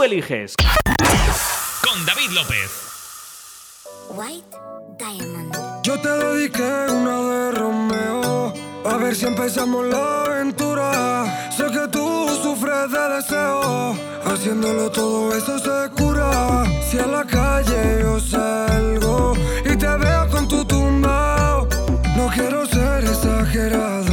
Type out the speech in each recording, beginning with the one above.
tú eliges. Con David López. White Diamond. Yo te dediqué una de Romeo. A ver si empezamos la aventura. Sé que tú sufres de deseo. Haciéndolo todo eso se cura. Si a la calle yo salgo y te veo con tu tumbao. No quiero ser exagerado.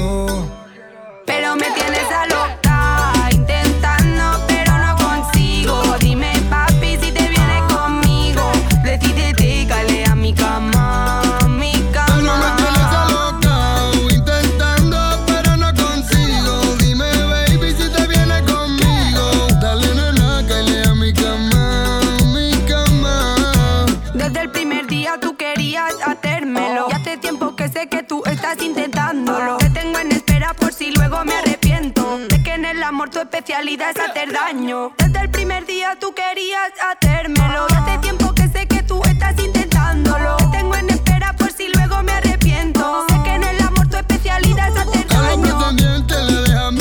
Si luego me arrepiento. Sé que en el amor tu especialidad es hacer daño. Desde el primer día tú querías hacérmelo. Y hace tiempo que sé que tú estás intentándolo. Te tengo en espera por si luego me arrepiento. Sé que en el amor tu especialidad es hacer A los daño. pretendientes le dejan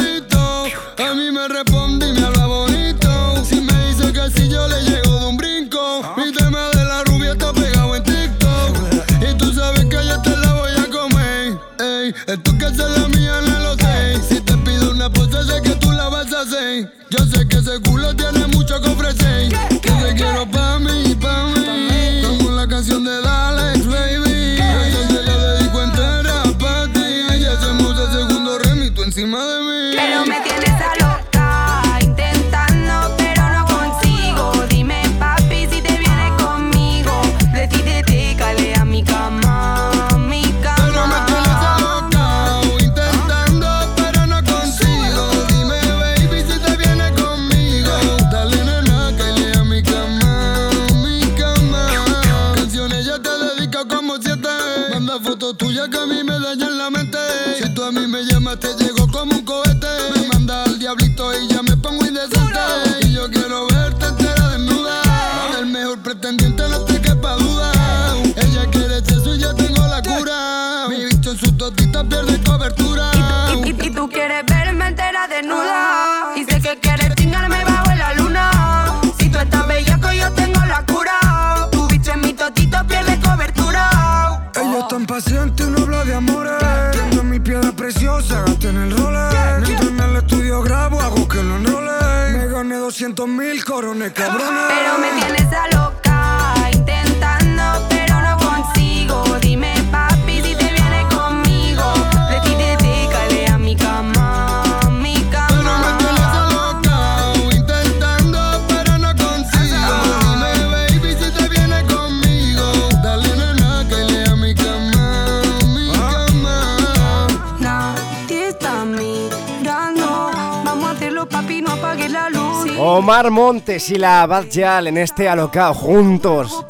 Omar Montes y la Bad Yal en este alocao juntos,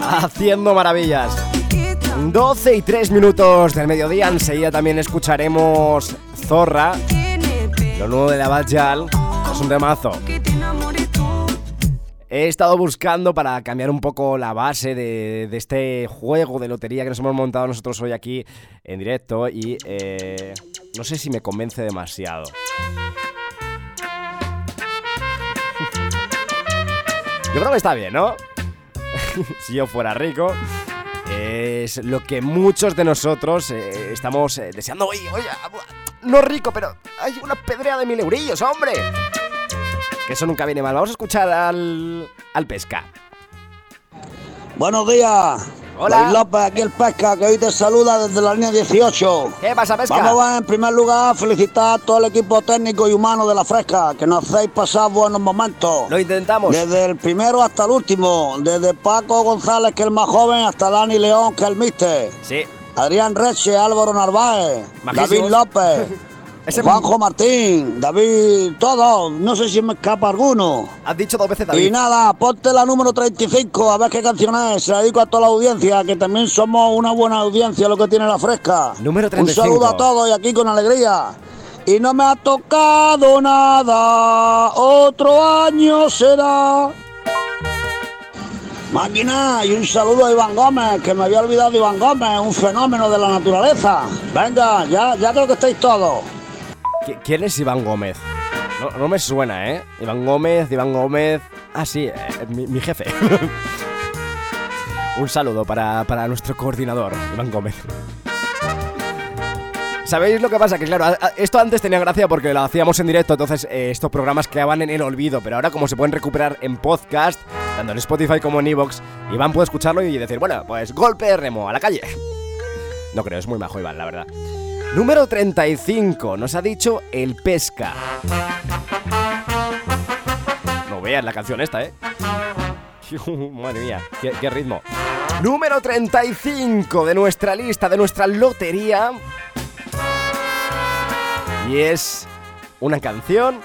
haciendo maravillas. 12 y 3 minutos del mediodía, enseguida también escucharemos Zorra, lo nuevo de la Bad Yal. Es un temazo. He estado buscando para cambiar un poco la base de, de este juego de lotería que nos hemos montado nosotros hoy aquí en directo y eh, no sé si me convence demasiado. Yo creo que está bien, ¿no? si yo fuera rico, es lo que muchos de nosotros eh, estamos eh, deseando. Oye, oye, no rico, pero hay una pedrea de mil eurillos, hombre. Que eso nunca viene mal. Vamos a escuchar al, al pesca. Buenos días. Hola. Luis López, aquí el Pesca, que hoy te saluda desde la línea 18. ¿Qué pasa, pesca? Vamos a, en primer lugar, felicitar a todo el equipo técnico y humano de la Fresca, que nos hacéis pasar buenos momentos. Lo intentamos. Desde el primero hasta el último, desde Paco González, que es el más joven, hasta Dani León, que es el mister. Sí. Adrián Reche, Álvaro Narváez. David López, Ese- Juanjo Martín, David, todos, no sé si me escapa alguno. Has dicho dos veces Y David. nada, ponte la número 35, a ver qué canción es. Se la dedico a toda la audiencia, que también somos una buena audiencia, lo que tiene la fresca. Número Un 35. saludo a todos y aquí con alegría. Y no me ha tocado nada, otro año será. Máquina, y un saludo a Iván Gómez, que me había olvidado de Iván Gómez, un fenómeno de la naturaleza. Venga, ya, ya creo que estáis todos. ¿Qui- ¿Quién es Iván Gómez? No, no me suena, ¿eh? Iván Gómez, Iván Gómez. Ah, sí, eh, mi, jefe. Un saludo para, para nuestro coordinador, Iván Gómez. ¿Sabéis lo que pasa? Que claro, esto antes tenía gracia porque lo hacíamos en directo, entonces eh, estos programas quedaban en el olvido, pero ahora como se pueden recuperar en podcast, tanto en Spotify como en Evox, Iván puede escucharlo y decir, bueno, pues golpe de remo, a la calle. No creo, es muy majo Iván, la verdad. Número 35, nos ha dicho el pesca. No veas la canción esta, ¿eh? Madre mía, qué, qué ritmo. Número 35 de nuestra lista, de nuestra lotería. Y es una canción.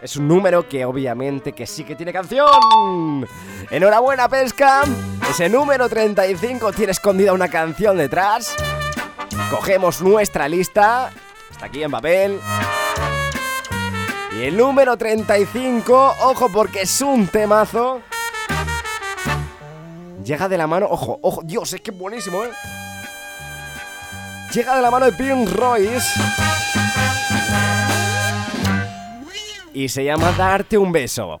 Es un número que obviamente que sí que tiene canción. Enhorabuena, pesca. Ese número 35 tiene escondida una canción detrás. Cogemos nuestra lista. Está aquí en papel. Y el número 35, ojo porque es un temazo. Llega de la mano, ojo, ojo, Dios, es que buenísimo, ¿eh? Llega de la mano de Prince Royce. Y se llama Darte un beso.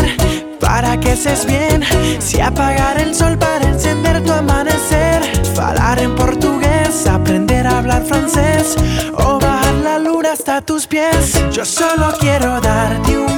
para que seas bien. Si apagar el sol para encender tu amanecer. Falar en portugués, aprender a hablar francés. O bajar la luna hasta tus pies. Yo solo quiero darte un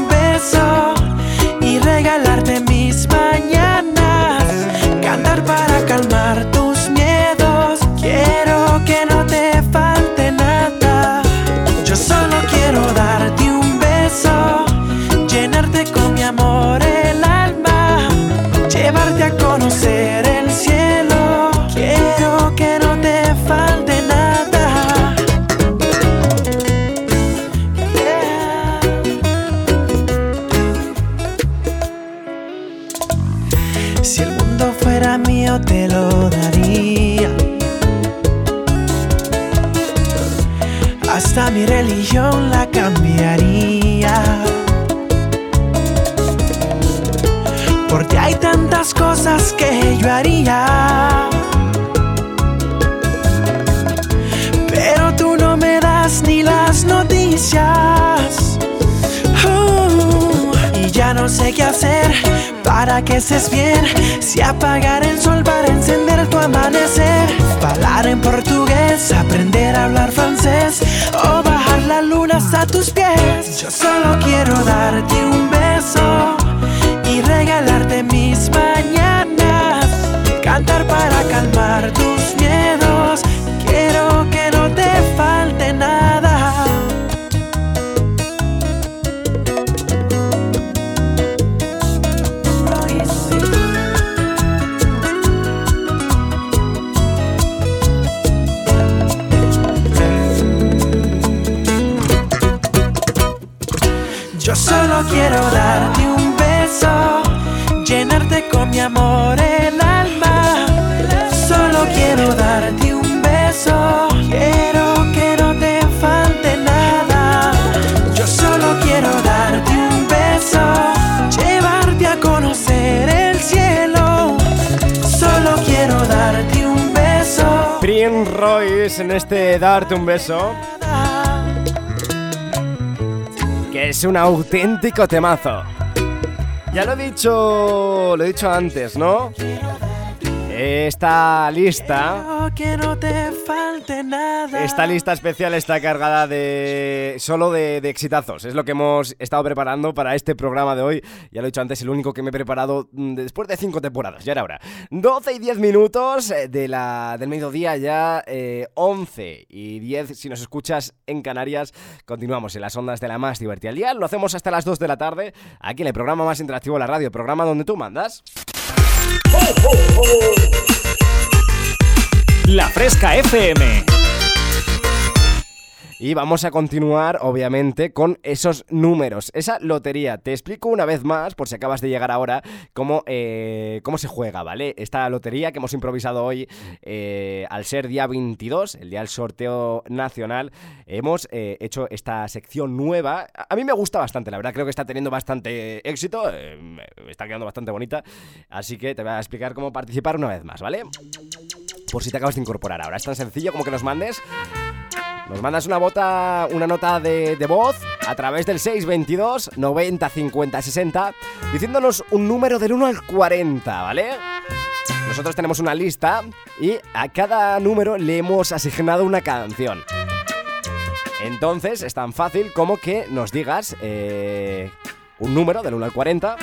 estés bien. Royce en este Darte un beso. Que es un auténtico temazo. Ya lo he dicho. Lo he dicho antes, ¿no? Esta lista, nada. esta lista especial está cargada de solo de, de exitazos. Es lo que hemos estado preparando para este programa de hoy. Ya lo he dicho antes, el único que me he preparado mm, después de cinco temporadas. Ya era hora. 12 y 10 minutos eh, de la, del mediodía ya, eh, 11 y 10 si nos escuchas en Canarias. Continuamos en las ondas de la más divertida al día. Lo hacemos hasta las 2 de la tarde, aquí en el programa más interactivo de la radio, programa donde tú mandas. La Fresca FM. Y vamos a continuar, obviamente, con esos números, esa lotería. Te explico una vez más, por si acabas de llegar ahora, cómo, eh, cómo se juega, ¿vale? Esta lotería que hemos improvisado hoy, eh, al ser día 22, el día del sorteo nacional, hemos eh, hecho esta sección nueva. A mí me gusta bastante, la verdad, creo que está teniendo bastante éxito, me está quedando bastante bonita, así que te voy a explicar cómo participar una vez más, ¿vale? Por si te acabas de incorporar ahora. Es tan sencillo como que nos mandes nos mandas una bota, una nota de, de voz a través del 622 90 50 60 diciéndonos un número del 1 al 40, ¿vale? Nosotros tenemos una lista y a cada número le hemos asignado una canción. Entonces es tan fácil como que nos digas eh, un número del 1 al 40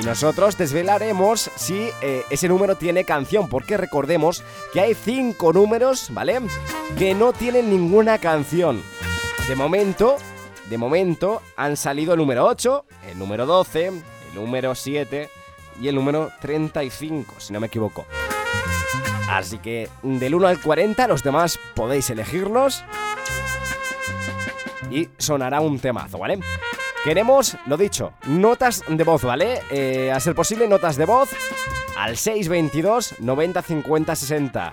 y nosotros desvelaremos si eh, ese número tiene canción, porque recordemos que hay cinco números, ¿vale? Que no tienen ninguna canción. De momento, de momento han salido el número 8, el número 12, el número 7 y el número 35, si no me equivoco. Así que del 1 al 40 los demás podéis elegirlos y sonará un temazo, ¿vale? Queremos, lo dicho, notas de voz, ¿vale? Eh, a ser posible, notas de voz al 622 90 50 60.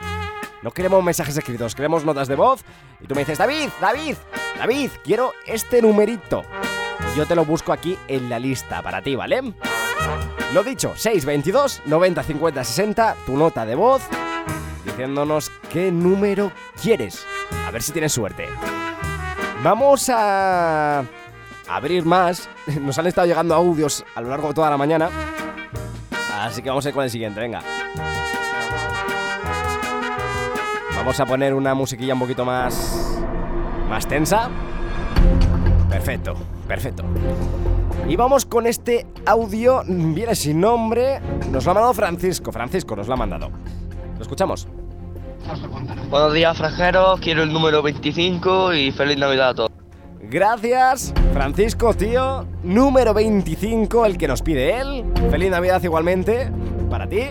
No queremos mensajes escritos, queremos notas de voz. Y tú me dices, David, David, David, quiero este numerito. Yo te lo busco aquí en la lista para ti, ¿vale? Lo dicho, 622 90 50 60, tu nota de voz, diciéndonos qué número quieres. A ver si tienes suerte. Vamos a abrir más. Nos han estado llegando audios a lo largo de toda la mañana. Así que vamos a ir con el siguiente, venga. Vamos a poner una musiquilla un poquito más. más tensa. Perfecto, perfecto. Y vamos con este audio. Viene sin nombre. Nos lo ha mandado Francisco. Francisco nos lo ha mandado. ¿Lo escuchamos? Buenos días, franjeros. Quiero el número 25 y feliz Navidad a todos. Gracias, Francisco, tío. Número 25, el que nos pide él. Feliz Navidad igualmente para ti.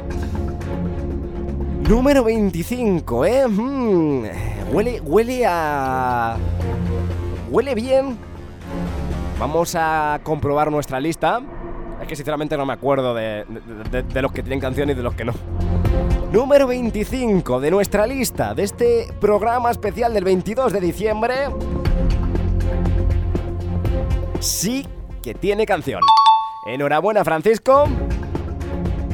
Número 25, ¿eh? Mm, huele, huele a... Huele bien. Vamos a comprobar nuestra lista. Es que sinceramente no me acuerdo de, de- los que tienen canción y de los que no. Número 25 de nuestra lista, de este programa especial del 22 de diciembre sí que tiene canción. Enhorabuena, Francisco.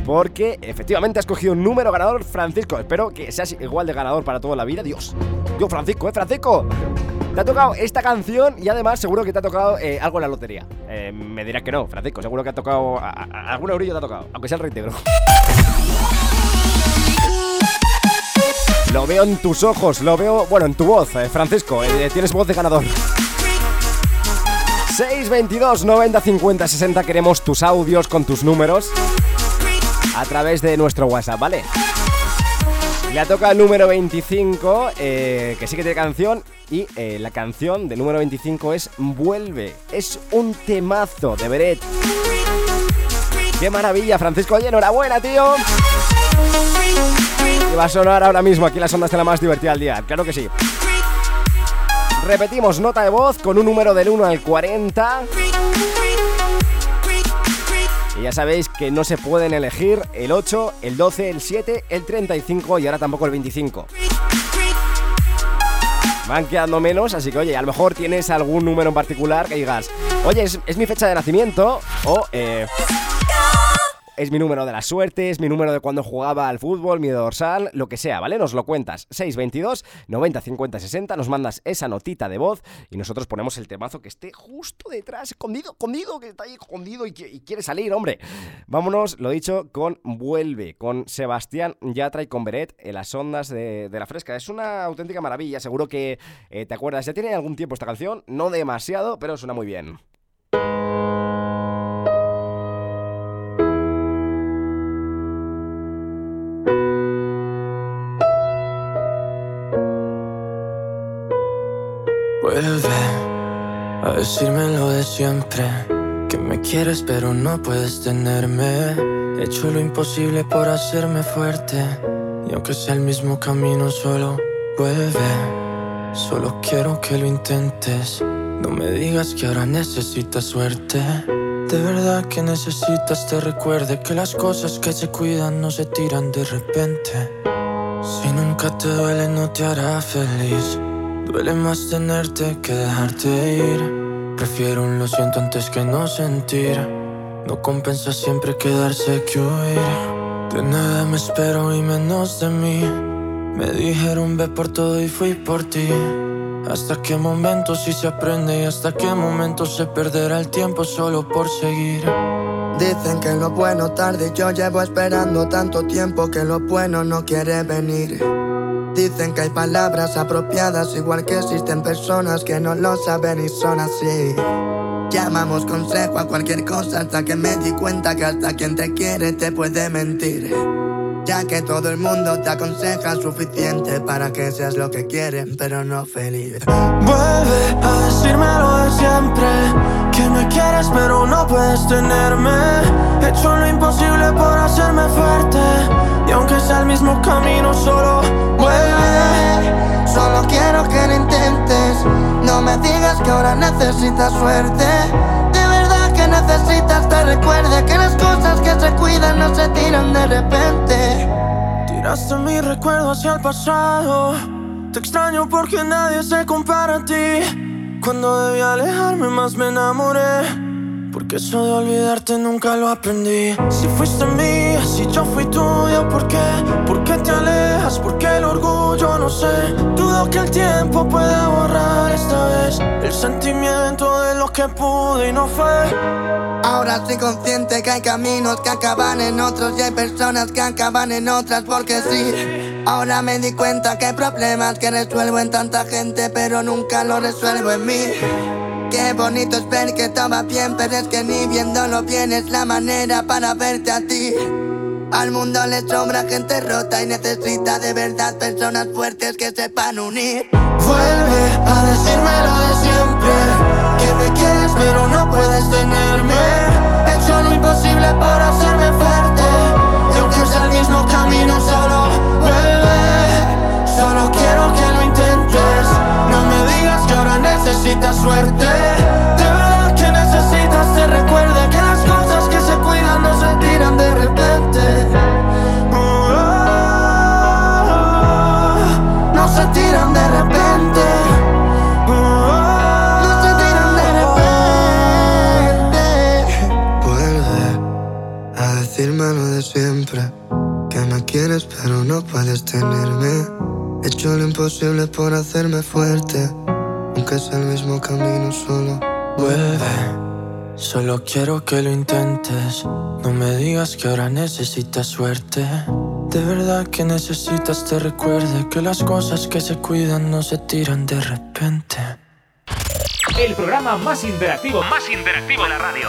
Porque efectivamente has cogido un número ganador, Francisco. Espero que seas igual de ganador para toda la vida. Dios. Dios, Francisco, ¿eh, Francisco? Te ha tocado esta canción y además seguro que te ha tocado eh, algo en la lotería. Eh, me dirás que no, Francisco. Seguro que ha tocado. a- a- algún eurillo te ha tocado, aunque sea el reintegro. Lo veo en tus ojos, lo veo, bueno, en tu voz, eh, Francisco. tienes voz de ganador. 622 90 50 60 queremos tus audios con tus números a través de nuestro WhatsApp, ¿vale? Le toca número 25, eh, que sí que tiene canción, y eh, la canción del número 25 es Vuelve. Es un temazo de Beret. ¡Qué maravilla, Francisco! Oye, enhorabuena, tío. Y va a sonar ahora mismo aquí las ondas de la más divertida del día. Claro que sí. Repetimos, nota de voz con un número del 1 al 40. Y ya sabéis que no se pueden elegir el 8, el 12, el 7, el 35 y ahora tampoco el 25. Van quedando menos, así que oye, a lo mejor tienes algún número en particular que digas, oye, es, es mi fecha de nacimiento o... eh, es mi número de la suerte, es mi número de cuando jugaba al fútbol, mi dorsal, lo que sea, ¿vale? Nos lo cuentas. 622 90 50 60, nos mandas esa notita de voz y nosotros ponemos el temazo que esté justo detrás, escondido, escondido, que está ahí escondido y, quiere salir, hombre. Vámonos, lo dicho, con Vuelve, con Sebastián Yatra y con Beret en las ondas de, la fresca. Es una auténtica maravilla, seguro que eh, te acuerdas. Ya tiene algún tiempo esta canción, no demasiado, pero suena muy bien. A decirme lo de siempre. Que me quieres pero no puedes tenerme. He hecho lo imposible por hacerme fuerte. Y aunque sea el mismo camino, solo vuelve. Solo quiero que lo intentes. No me digas que ahora necesitas suerte. De verdad que necesitas te recuerde que las cosas que se cuidan no se tiran de repente. Si nunca te duele no te hará feliz. Duele más tenerte que dejarte ir. Prefiero un lo siento antes que no sentir. No compensa siempre quedarse que huir. De nada me espero y menos de mí. Me dijeron ve por todo y fui por ti. Hasta qué momento si se aprende y hasta qué momento se perderá el tiempo solo por seguir. Dicen que lo bueno tarde, yo llevo esperando tanto tiempo que lo bueno no quiere venir. Dicen que hay palabras apropiadas, igual que existen personas que no lo saben y son así. Llamamos consejo a cualquier cosa hasta que me di cuenta que hasta quien te quiere te puede mentir. Ya que todo el mundo te aconseja suficiente para que seas lo que quieren, pero no feliz. Vuelve a decirme lo de siempre, que me quieres pero no puedes tenerme. He hecho lo imposible por hacerme fuerte, y aunque sea el mismo camino, solo vuelve. Solo quiero que lo intentes, no me digas que ahora necesitas suerte necesitas te recuerde que las cosas que se cuidan no se tiran de repente. Tiraste mi recuerdo hacia el pasado. Te extraño porque nadie se compara a ti. Cuando debí alejarme más me enamoré. Porque eso de olvidarte nunca lo aprendí. Si fuiste mía, si yo fui tuya, ¿por qué? ¿Por qué te alejas? ¿Por qué el orgullo? No sé. Dudo que el tiempo pueda borrar esta vez el sentimiento de lo que pude y no fue. Ahora estoy consciente que hay caminos que acaban en otros y hay personas que acaban en otras porque sí. Ahora me di cuenta que hay problemas que resuelvo en tanta gente, pero nunca lo resuelvo en mí. Qué bonito es ver que estaba bien, pero es que ni viéndolo bien es la manera para verte a ti. Al mundo le sobra gente rota y necesita de verdad personas fuertes que sepan unir. Vuelve a decirme lo de siempre, que me quieres pero no puedes tenerme. He hecho lo imposible para hacerme fuerte, y aunque es el mismo camino solo suerte. De verdad que necesitas te recuerde que las cosas que se cuidan no se tiran de repente. Uh, no se tiran de repente. Uh, no se tiran de repente. Vuelve a decirme lo de siempre. Que me quieres pero no puedes tenerme. He hecho lo imposible por hacerme fuerte. Aunque es el mismo camino, solo vuelve. Solo quiero que lo intentes. No me digas que ahora necesitas suerte. De verdad que necesitas te recuerde que las cosas que se cuidan no se tiran de repente. El programa más interactivo, más interactivo de la radio.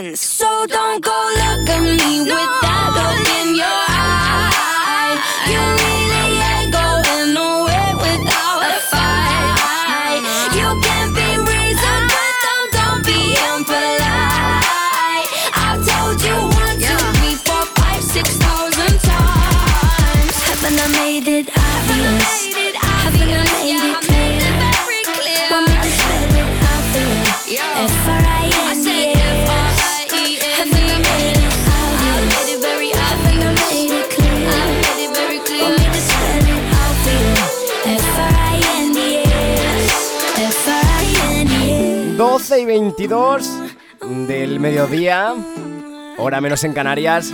friends. y 22 del mediodía, hora menos en Canarias.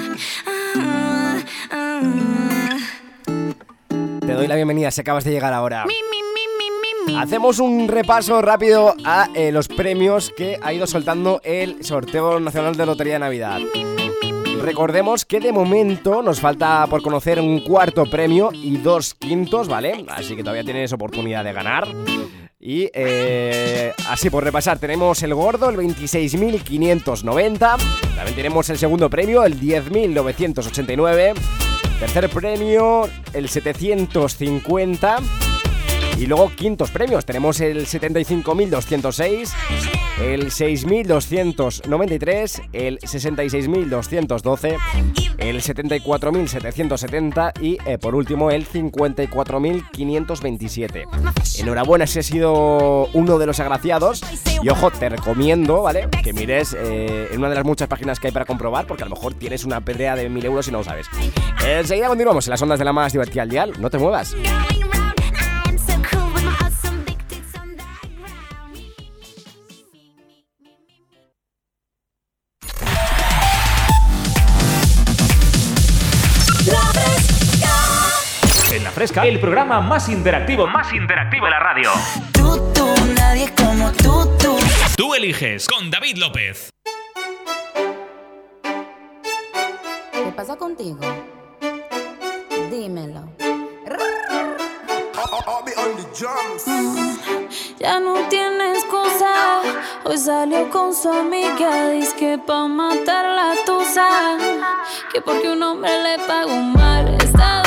Te doy la bienvenida si acabas de llegar ahora. Hacemos un repaso rápido a eh, los premios que ha ido soltando el Sorteo Nacional de Lotería de Navidad. Recordemos que de momento nos falta por conocer un cuarto premio y dos quintos, ¿vale? Así que todavía tienes oportunidad de ganar. Y eh, así por repasar, tenemos el gordo, el 26.590. También tenemos el segundo premio, el 10.989. Tercer premio, el 750. Y luego quintos premios, tenemos el 75.206, el 6.293, el 66.212, el 74.770 y eh, por último el 54.527. Enhorabuena, si ha sido uno de los agraciados. Y ojo, te recomiendo, ¿vale? Que mires eh, en una de las muchas páginas que hay para comprobar, porque a lo mejor tienes una pelea de 1.000 euros y no lo sabes. Enseguida continuamos en las ondas de la más divertida al dial. No te muevas. Fresca, el programa más interactivo, más interactivo de la radio. Tú, tú, nadie como tú, tú. Tú eliges con David López. ¿Qué pasa contigo? Dímelo. Ya no tienes cosa. Hoy salió con su amiga. Dice que pa' matar la tusa. Que porque un hombre le pagó mal. Está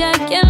Yeah. and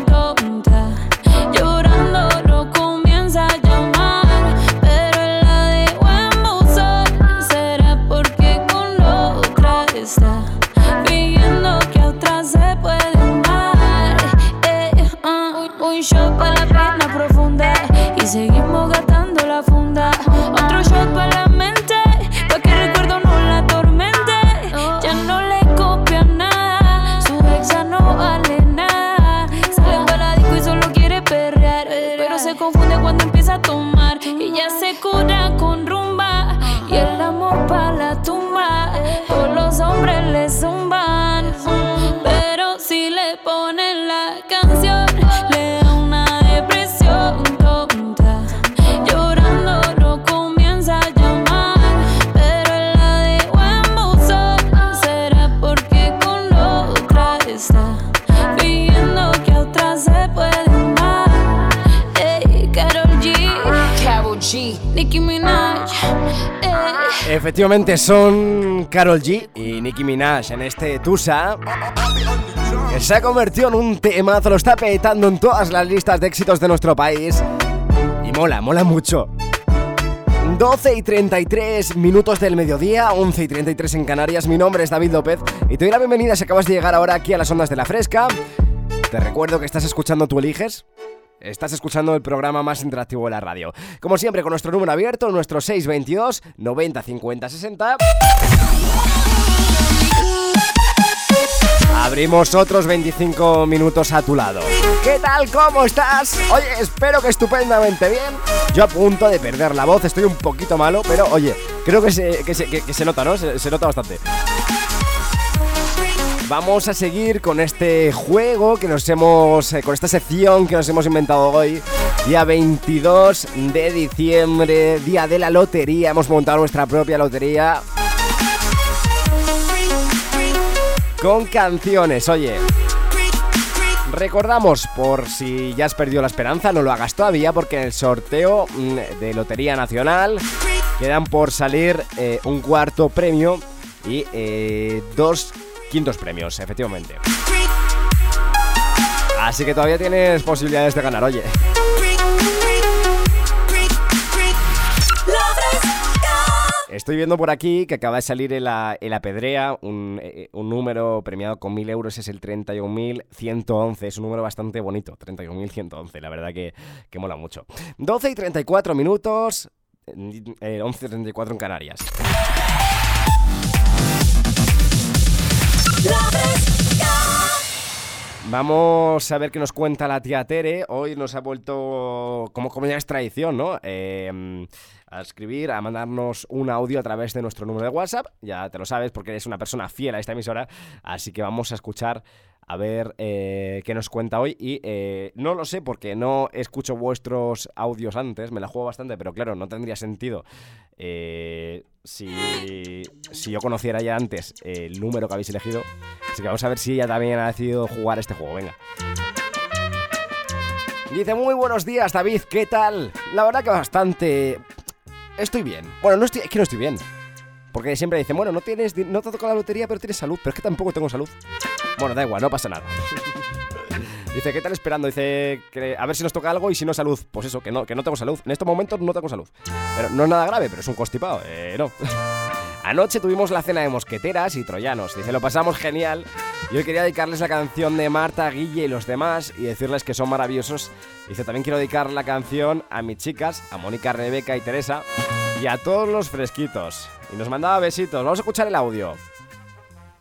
Nicki Minaj. Ey. Efectivamente son Carol G y Nicki Minaj en este Tusa que se ha convertido en un temazo, lo está petando en todas las listas de éxitos de nuestro país y mola, mola mucho. 12 y 33 minutos del mediodía, 11 y 33 en Canarias. Mi nombre es David López y te doy la bienvenida si acabas de llegar ahora aquí a las ondas de la fresca. Te recuerdo que estás escuchando Tú Eliges. Estás escuchando el programa más interactivo de la radio. Como siempre, con nuestro número abierto, nuestro 622 90 50 60. Abrimos otros 25 minutos a tu lado. ¿Qué tal? ¿Cómo estás? Oye, espero que estupendamente bien. Yo a punto de perder la voz, estoy un poquito malo, pero oye, creo que se, que se, que- que se nota, ¿no? Se, se nota bastante. Vamos a seguir con este juego que nos hemos. eh, con esta sección que nos hemos inventado hoy. Día 22 de diciembre, día de la lotería. Hemos montado nuestra propia lotería. Con canciones, oye. Recordamos, por si ya has perdido la esperanza, no lo hagas todavía, porque en el sorteo mm, de Lotería Nacional quedan por salir eh, un cuarto premio y eh, dos quintos premios, efectivamente. Así que todavía tienes posibilidades de ganar, oye. Estoy viendo por aquí que acaba de salir en la, pedrea un, eh, un número premiado con 1000 euros, es el 31.111. Es un número bastante bonito, 31.111, la verdad que, que mola mucho. 12 y 34 minutos, eh, 11 y 34 en Canarias. Vamos a ver qué nos cuenta la tía Tere. Hoy nos ha vuelto, como, como ya es tradición, ¿no? Eh, a escribir, a mandarnos un audio a través de nuestro número de WhatsApp. Ya te lo sabes porque eres una persona fiel a esta emisora. Así que vamos a escuchar a ver eh, qué nos cuenta hoy. Y eh, no lo sé porque no escucho vuestros audios antes. Me la juego bastante, pero claro, no tendría sentido. eh, si, si yo conociera ya antes el número que habéis elegido. Así que vamos a ver si ella también ha decidido jugar este juego. Venga. Dice, muy buenos días David, ¿qué tal? La verdad que bastante... Estoy bien. Bueno, no estoy... es que no estoy bien. Porque siempre dicen, bueno, no tienes, no te toca la lotería, pero tienes salud. Pero es que tampoco tengo salud. Bueno, da igual, no pasa nada. Dice, ¿qué tal esperando? Dice, a ver si nos toca algo y si no salud. Pues eso, que no, que no tengo salud. En estos momentos no tengo salud. Pero no es nada grave, pero es un constipado. Eh, no. Anoche tuvimos la cena de mosqueteras y troyanos. Dice, lo pasamos genial. Y hoy quería dedicarles la canción de Marta, Guille y los demás y decirles que son maravillosos. Dice, también quiero dedicar la canción a mis chicas, a Mónica, Rebeca y Teresa y a todos los fresquitos. Y nos mandaba besitos. Vamos a escuchar el audio.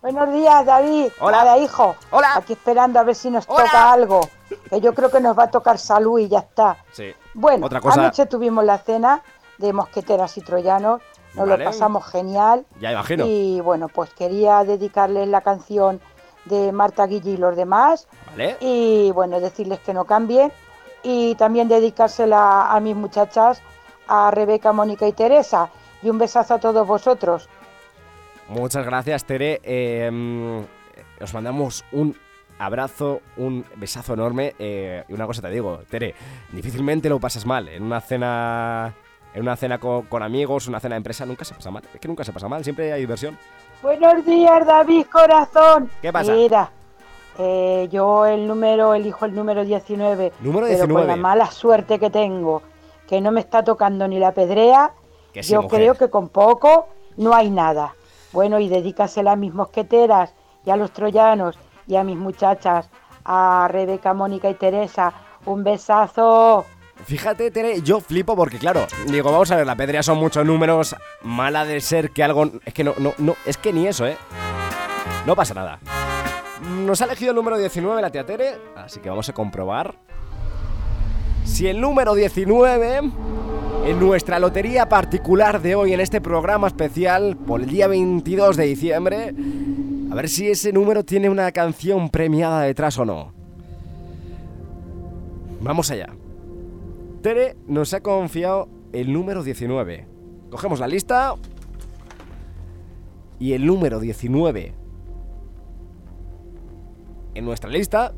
Buenos días, David. Hola. Nada, hijo. Hola. Aquí esperando a ver si nos toca algo. Que yo creo que nos va a tocar salud y ya está. Sí. Bueno, Otra cosa- anoche tuvimos la cena de mosqueteras y troyanos, nos Vale. lo pasamos genial. Ya imagino. Y bueno, pues quería dedicarles la canción de Marta Guille y los demás. Vale. Y bueno, decirles que no cambien. Y también dedicársela a mis muchachas, a Rebeca, Mónica y Teresa. Y un besazo a todos vosotros. Muchas gracias, Tere. Eh, mm, os mandamos un abrazo, un besazo enorme. eh, y una cosa te digo, Tere, difícilmente lo pasas mal. En una cena. En una cena con, con amigos, una cena de empresa, nunca se pasa mal. Es que nunca se pasa mal, siempre hay diversión. Buenos días, David Corazón. ¿Qué pasa? Mira, eh, yo el número, elijo el número 19. Número pero con 19. la mala suerte que tengo, que no me está tocando ni la pedrea, Que sí, yo mujer. creo que con poco no hay nada. Bueno, y dedícasela a mis mosqueteras y a los troyanos y a mis muchachas, a Rebeca, Mónica y Teresa. Un besazo. Fíjate, Tere, yo flipo porque, claro, digo, vamos a ver, la pedrea son muchos números. Mala de ser que algo. Es que no, no, no, es que ni eso, ¿eh? No pasa nada. Nos ha elegido el número 19 la tía Tere, así que vamos a comprobar. Si el número 19 en nuestra lotería particular de hoy, en este programa especial por el día 22 de diciembre, a ver si ese número tiene una canción premiada detrás o no. Vamos allá. Tere nos ha confiado el número 19. Cogemos la lista. Y el número 19 en nuestra lista.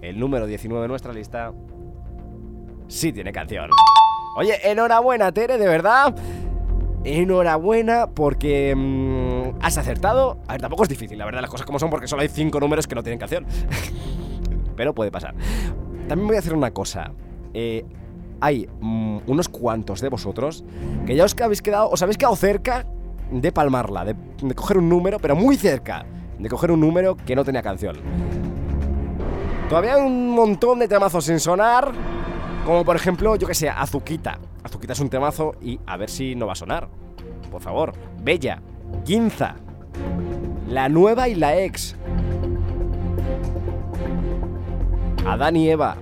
El número 19 en nuestra lista. Sí tiene canción. Oye, enhorabuena, Tere, de verdad. Enhorabuena porque mm, has acertado. A ver, tampoco es difícil, la verdad, las cosas como son, porque solo hay cinco números que no tienen canción. Pero puede pasar. También voy a hacer una cosa. Eh, hay mm, unos cuantos de vosotros que ya os habéis quedado, os habéis quedado cerca de palmarla, de, de coger un número, pero muy cerca, de coger un número que no tenía canción. Todavía hay un montón de temazos sin sonar, como por ejemplo, yo que sé, Azuquita. Azuquita es un temazo y a ver si no va a sonar. Por favor, Bella, Ginza, La Nueva y la Ex, Adán y Eva,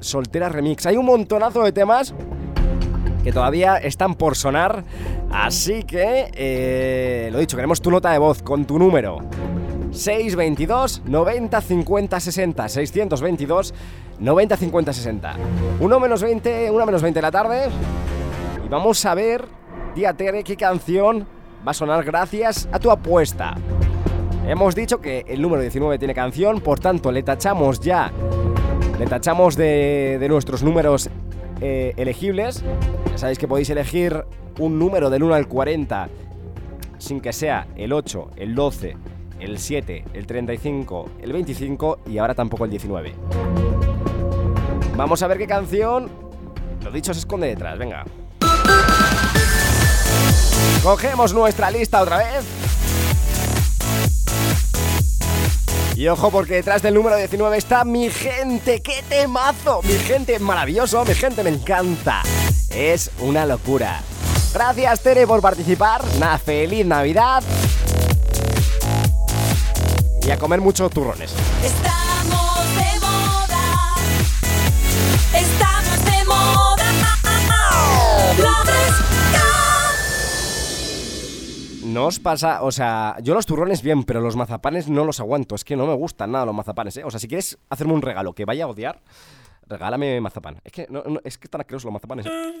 Soltera Remix. Hay un montonazo de temas que todavía están por sonar. Así que, eh, lo dicho, queremos tu nota de voz con tu número. 622 90 50 60 622 90 50 60 1 menos 20 1 menos 20 de la tarde. Y vamos a ver tía Tere qué canción va a sonar gracias a tu apuesta. Hemos dicho que el número 19 tiene canción por tanto le tachamos ya le tachamos de, de nuestros números eh, elegibles. Ya sabéis que podéis elegir un número del 1 al 40 sin que sea el 8 el 12 el 7, el 35, el 25 y ahora tampoco el 19. Vamos a ver qué canción, lo dicho, se esconde detrás, venga. Cogemos nuestra lista otra vez. Y ojo porque detrás del número 19 está mi gente, qué temazo, mi gente maravilloso, mi gente me encanta. Es una locura. Gracias Tere por participar, una feliz Navidad y a comer muchos turrones. Estamos de moda. Estamos de moda. No os pasa, o sea, yo los turrones bien, pero los mazapanes no los aguanto. Es que no me gustan nada los mazapanes, ¿eh? O sea, si quieres hacerme un regalo que vaya a odiar, regálame mazapán. Es que, no, no, es que están asquerosos los mazapanes. ¿eh?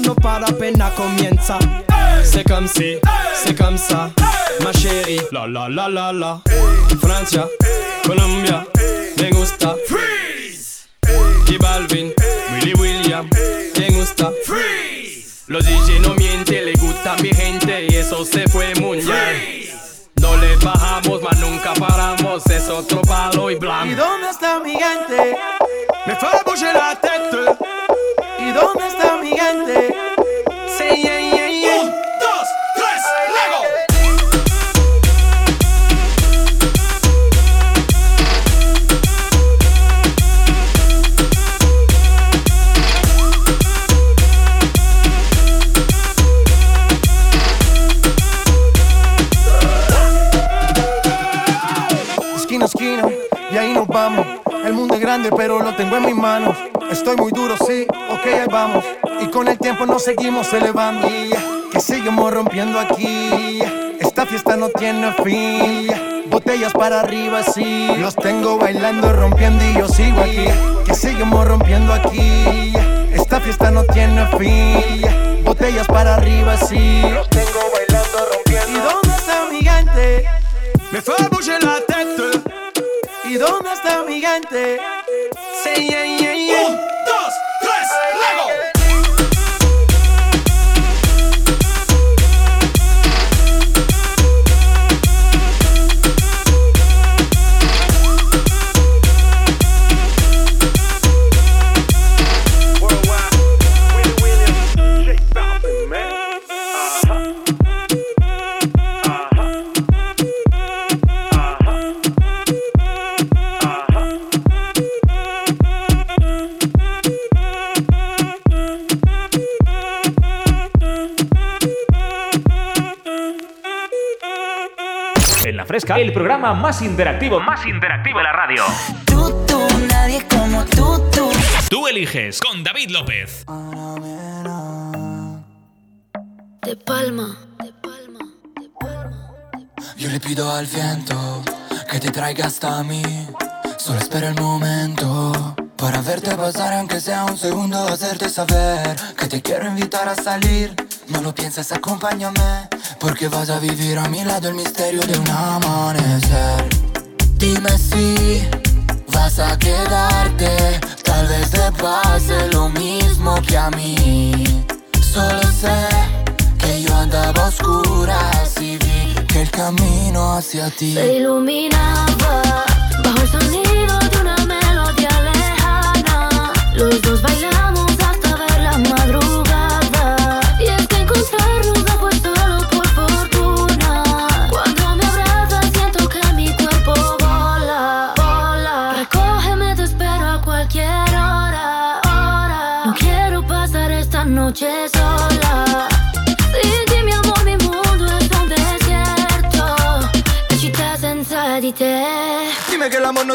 Para pena comienza. C'est comme si, c'est comme ça, ma chérie. La la la la la. Francia, Colombia, me gusta. Freeze. Y Balvin, Willy William, me gusta. Freeze. Los DJ no mienten, le gusta mi gente y eso se fue muy bien. No le bajamos, mas nunca paramos, es otro palo y blanco. ¿Y dónde está mi gente? Me fue a la tête. ¿Y dónde está mi gente? Sí, yeah, yeah, yeah. Un, dos, tres, luego. Esquina esquina, y ahí nos vamos. El mundo es grande, pero lo tengo en mis manos. Estoy muy duro, sí, ok, ahí vamos. Con el tiempo nos seguimos elevando. Que seguimos rompiendo aquí. Esta fiesta no tiene fin. Botellas para arriba, sí. Los tengo bailando, rompiendo y yo sigo aquí. Que seguimos rompiendo aquí. Esta fiesta no tiene fin. Botellas para arriba, sí. Los tengo bailando, rompiendo. ¿Y dónde está mi gente? Me fue a bouger la tête. ¿Y dónde está mi gente? Sí, yeah, yeah, yeah. Un, Fresca, el programa más interactivo, más interactivo de la radio. Tú, tú, nadie como tú, tú. Tú eliges con David López. De palma. Yo le pido al viento que te traiga hasta mí. Solo espera el momento para verte pasar, aunque sea un segundo, hacerte saber que te quiero invitar a salir. No lo pienses, acompáñame, porque vas a vivir a mi lado el misterio de un amanecer. Dime si vas a quedarte, tal vez te pase lo mismo que a mí. Solo sé que yo andaba a oscuras y vi que el camino hacia ti Se iluminaba bajo el sonido de una melodía lejana. Los dos bailamos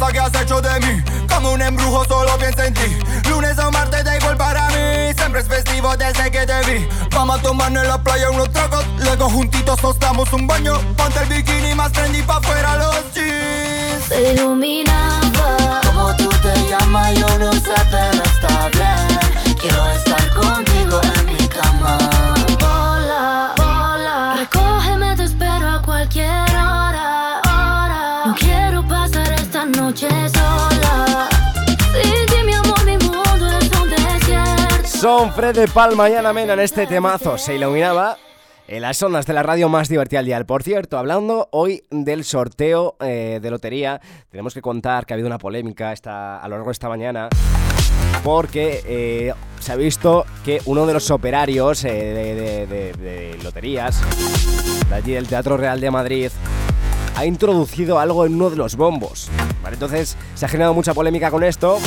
pasa que has hecho de mí? Como un embrujo solo pienso en ti. Lunes o martes da igual para mí. Siempre es festivo desde que te vi. Vamos a tomarnos en la playa unos tragos. Luego juntitos nos damos un baño. Ponte el bikini más trendy pa' fuera los jeans. Se iluminaba. Como tú te llamas yo no sé pero Son Fred de Palma y Ana Mena en este temazo. Se iluminaba en las ondas de la radio más divertida al día. Por cierto, hablando hoy del sorteo eh, de lotería, tenemos que contar que ha habido una polémica esta, a lo largo de esta mañana porque eh, se ha visto que uno de los operarios eh, de, loterías de allí del Teatro Real de Madrid ha introducido algo en uno de los bombos. Entonces se ha generado mucha polémica con esto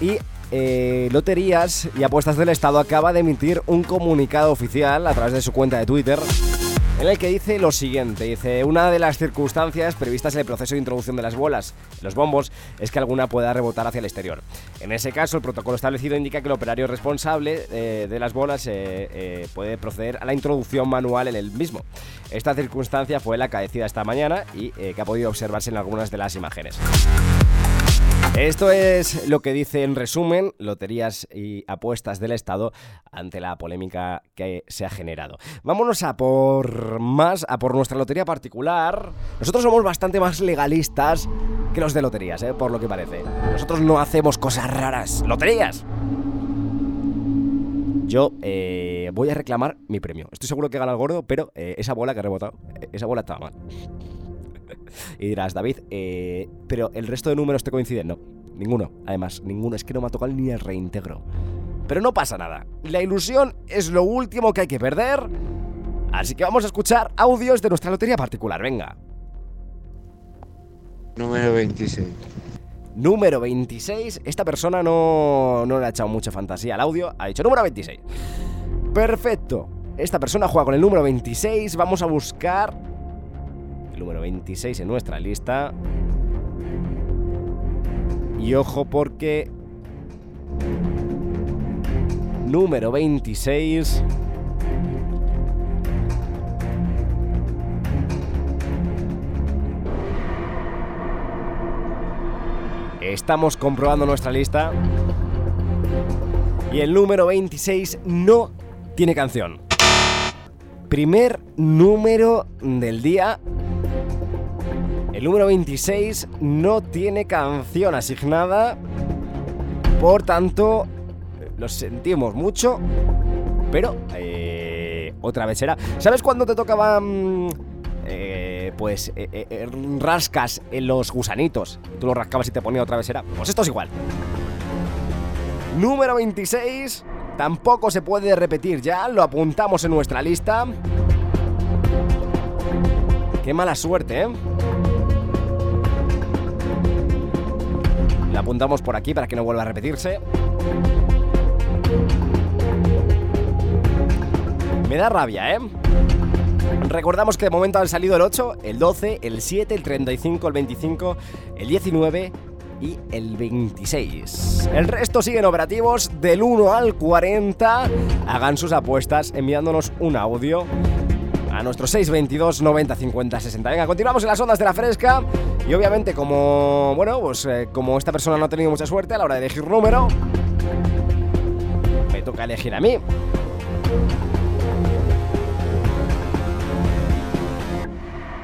y eh, Loterías y Apuestas del Estado acaba de emitir un comunicado oficial a través de su cuenta de Twitter en el que dice lo siguiente, dice, una de las circunstancias previstas en el proceso de introducción de las bolas, los bombos, es que alguna pueda rebotar hacia el exterior. En ese caso, el protocolo establecido indica que el operario responsable eh, de las bolas eh, puede proceder a la introducción manual en el mismo. Esta circunstancia fue la acaecida esta mañana y que ha podido observarse en algunas de las imágenes. Esto es lo que dice en resumen Loterías y Apuestas del Estado ante la polémica que se ha generado. Vámonos a por más, a por nuestra lotería particular. Nosotros somos bastante más legalistas que los de loterías, ¿eh? por lo que parece. Nosotros no hacemos cosas raras. ¡Loterías! Yo eh, voy a reclamar mi premio. Estoy seguro que gana el gordo, pero eh, esa bola que ha rebotado, esa bola estaba mal. Y dirás, David, eh, pero el resto de números te coinciden. No, ninguno. Además, ninguno. Es que no me ha tocado ni el reintegro. Pero no pasa nada. La ilusión es lo último que hay que perder. Así que vamos a escuchar audios de nuestra lotería particular. Venga. Número 26. Número 26. Esta persona no, no le ha echado mucha fantasía al audio. Ha dicho número 26. Perfecto. Esta persona juega con el número 26. Vamos a buscar número 26 en nuestra lista. Y ojo porque... Número 26... Estamos comprobando nuestra lista. Y el número 26 no tiene canción. Primer número del día el número 26 no tiene canción asignada, por tanto, lo sentimos mucho, pero eh, otra vez será. ¿Sabes cuándo te tocaban... Eh, pues eh, rascas en los gusanitos. Tú los rascabas y te ponía otra vez era. Pues esto es igual. Número 26. Tampoco se puede repetir ya. Lo apuntamos en nuestra lista. Qué mala suerte, ¿eh? La apuntamos por aquí para que no vuelva a repetirse. Me da rabia, ¿eh? Recordamos que de momento han salido el 8, el 12, el 7, el 35, el 25, el 19 y el 26. El resto siguen operativos del 1 al 40. Hagan sus apuestas enviándonos un audio a nuestro 622 90 50 60. Venga, continuamos en las ondas de la fresca. Y obviamente, como, bueno, pues eh, como esta persona no ha tenido mucha suerte a la hora de elegir número, me toca elegir a mí.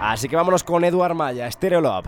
Así que vámonos con Eduard Maya, Stereo Love.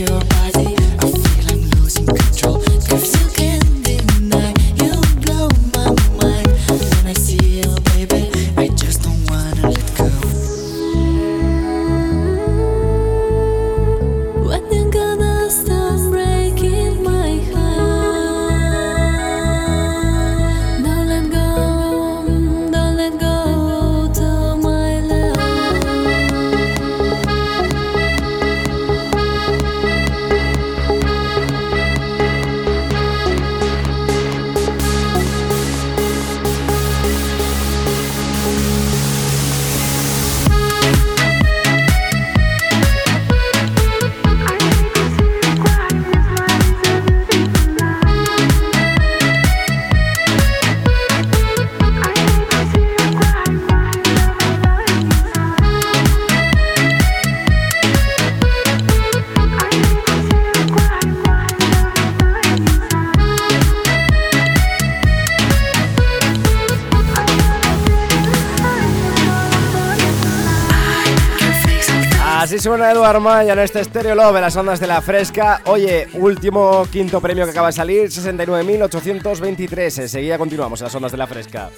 you. Suena Eduard Maya en este Stereo Love las ondas de la fresca. Oye, último quinto premio que acaba de salir, 69.823. Enseguida continuamos en las ondas de la fresca.